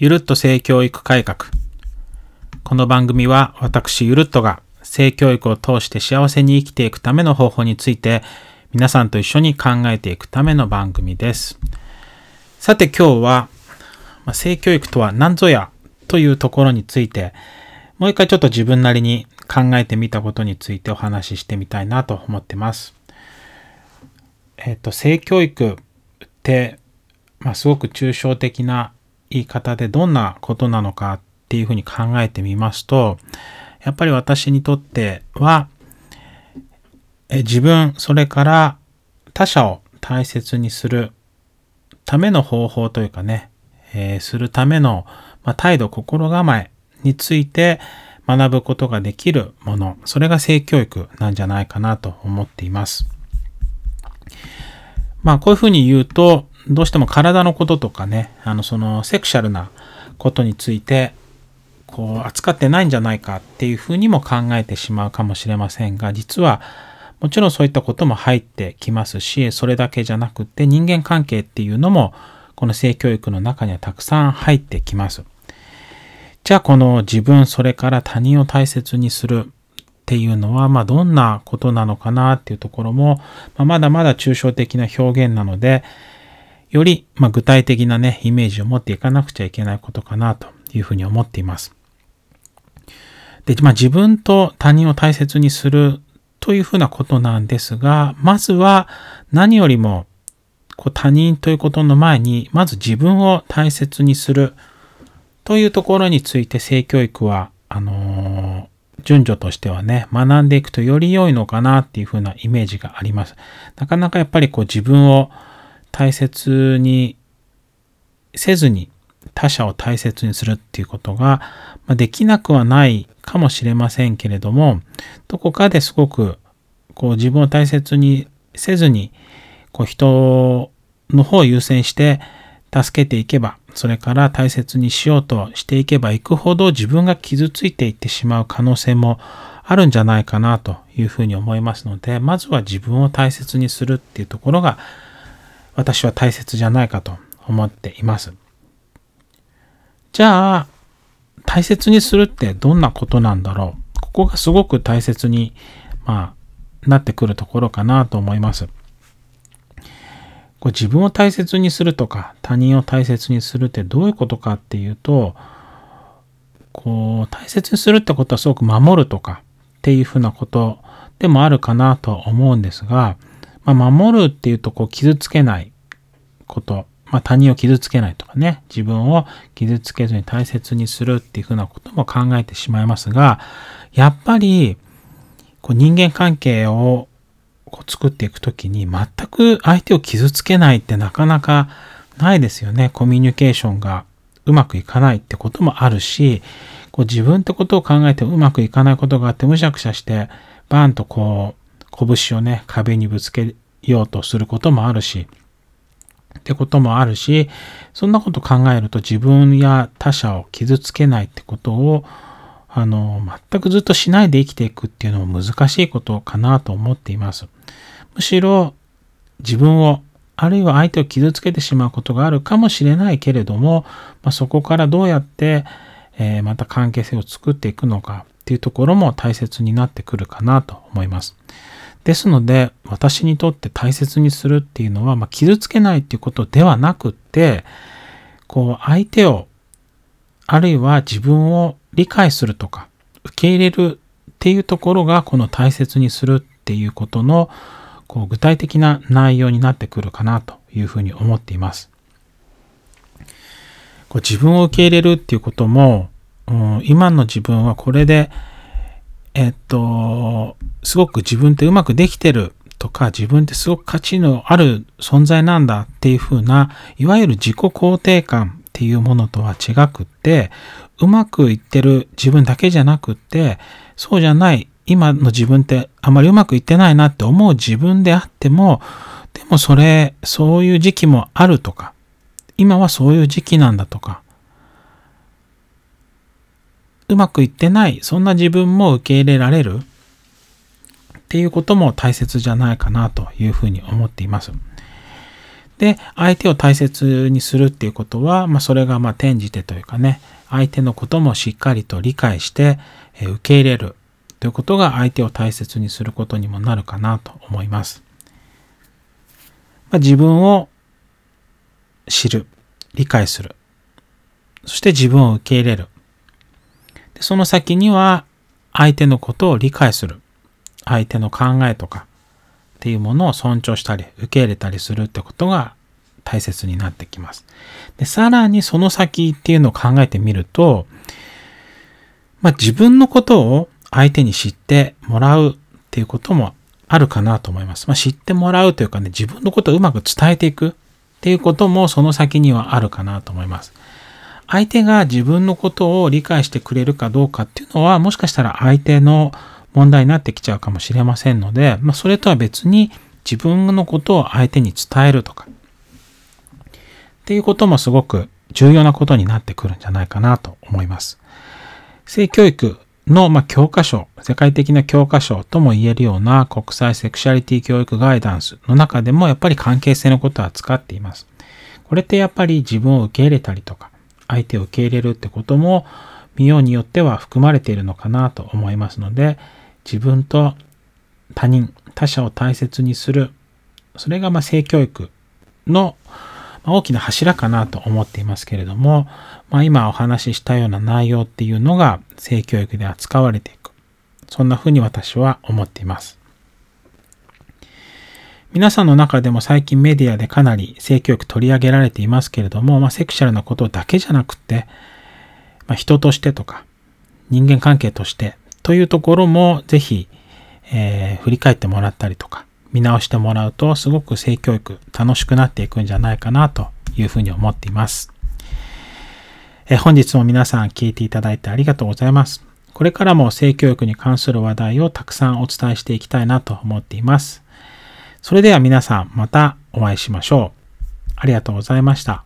ゆるっと性教育改革。この番組は私ゆるっとが性教育を通して幸せに生きていくための方法について皆さんと一緒に考えていくための番組です。さて今日は、まあ、性教育とは何ぞやというところについてもう一回ちょっと自分なりに考えてみたことについてお話ししてみたいなと思ってます。えっ、と、性教育って、まあ、すごく抽象的な言い方でどんなことなのかっていうふうに考えてみますと、やっぱり私にとっては、え自分、それから他者を大切にするための方法というかね、えー、するための、まあ、態度、心構えについて学ぶことができるもの、それが性教育なんじゃないかなと思っています。まあこういうふうに言うと、どうしても体のこととかね、あのそのセクシャルなことについて、こう扱ってないんじゃないかっていうふうにも考えてしまうかもしれませんが、実はもちろんそういったことも入ってきますし、それだけじゃなくて人間関係っていうのもこの性教育の中にはたくさん入ってきます。じゃあこの自分それから他人を大切にするっていうのは、まあ、どんなことなのかなっていうところも、まあ、まだまだ抽象的な表現なので、より、まあ、具体的なね、イメージを持っていかなくちゃいけないことかなというふうに思っています。で、まあ、自分と他人を大切にするというふうなことなんですが、まずは何よりもこう他人ということの前に、まず自分を大切にするというところについて性教育は、あのー順序としてはね、学んでいくとより良いのかなっていう風なイメージがあります。なかなかやっぱりこう自分を大切にせずに他者を大切にするっていうことができなくはないかもしれませんけれども、どこかですごくこう自分を大切にせずにこう人の方を優先して助けていけば、それから大切にしようとしていけばいくほど自分が傷ついていってしまう可能性もあるんじゃないかなというふうに思いますので、まずは自分を大切にするっていうところが私は大切じゃないかと思っています。じゃあ、大切にするってどんなことなんだろう？ここがすごく大切に、まあ、なってくるところかなと思います。こう自分を大切にするとか他人を大切にするってどういうことかっていうとこう大切にするってことはすごく守るとかっていうふうなことでもあるかなと思うんですが、まあ、守るっていうとこう傷つけないこと、まあ、他人を傷つけないとかね自分を傷つけずに大切にするっていうふうなことも考えてしまいますがやっぱりこう人間関係をこう作っていくときに全く相手を傷つけないってなかなかないですよね。コミュニケーションがうまくいかないってこともあるし、こう自分ってことを考えてうまくいかないことがあってむしゃくしゃしてバーンとこう拳をね壁にぶつけようとすることもあるし、ってこともあるし、そんなこと考えると自分や他者を傷つけないってことをあの、全くずっとしないで生きていくっていうのも難しいことかなと思っています。むしろ自分をあるいは相手を傷つけてしまうことがあるかもしれないけれども、まあ、そこからどうやって、えー、また関係性を作っていくのかっていうところも大切になってくるかなと思います。ですので私にとって大切にするっていうのは、まあ、傷つけないっていうことではなくってこう相手をあるいは自分を理解するとか受け入れるっていうところがこの大切にするっていうことのこう具体的な内容になってくるかなというふうに思っています。こう自分を受け入れるっていうことも、うん、今の自分はこれで、えっと、すごく自分ってうまくできてるとか、自分ってすごく価値のある存在なんだっていうふうな、いわゆる自己肯定感っていうものとは違くって、うまくいってる自分だけじゃなくって、そうじゃない今の自分ってあまりうまくいってないなって思う自分であっても、でもそれ、そういう時期もあるとか、今はそういう時期なんだとか、うまくいってない、そんな自分も受け入れられる？っていうことも大切じゃないかなというふうに思っています。で、相手を大切にするっていうことは、まあ、それがまあ転じてというかね、相手のこともしっかりと理解して、え受け入れるということが相手を大切にすることにもなるかなと思います。まあ、自分を知る、理解する。そして自分を受け入れる。その先には相手のことを理解する。相手の考えとかっていうものを尊重したり受け入れたりするってことが大切になってきます。で、さらにその先っていうのを考えてみると、まあ、自分のことを相手に知ってもらうっていうこともあるかなと思います。まあ、知ってもらうというかね、自分のことをうまく伝えていくっていうこともその先にはあるかなと思います。相手が自分のことを理解してくれるかどうかっていうのは、もしかしたら相手の問題になってきちゃうかもしれませんので、まあ、それとは別に自分のことを相手に伝えるとか、っていうこともすごく重要なことになってくるんじゃないかなと思います。性教育の、ま教科書、世界的な教科書とも言えるような国際セクシャリティ教育ガイダンスの中でもやっぱり関係性のことは扱っています。これってやっぱり自分を受け入れたりとか、相手を受け入れるってことも見ようによっては含まれているのかなと思いますので、自分と他人、他者を大切にする、それがま性教育の大きな柱かなと思っていますけれども、まあ、今お話ししたような内容っていうのが性教育で扱われていく。そんな風に私は思っています。皆さんの中でも最近メディアでかなり性教育取り上げられていますけれども、まあ、セクシャルなことだけじゃなくて、まあ、人としてとか人間関係としてというところもぜひ、えー、振り返ってもらったりとか見直してもらうとすごく性教育楽しくなっていくんじゃないかなというふうに思っています。え本日も皆さん聞いていただいてありがとうございます。これからも性教育に関する話題をたくさんお伝えしていきたいなと思っています。それでは皆さんまたお会いしましょう。ありがとうございました。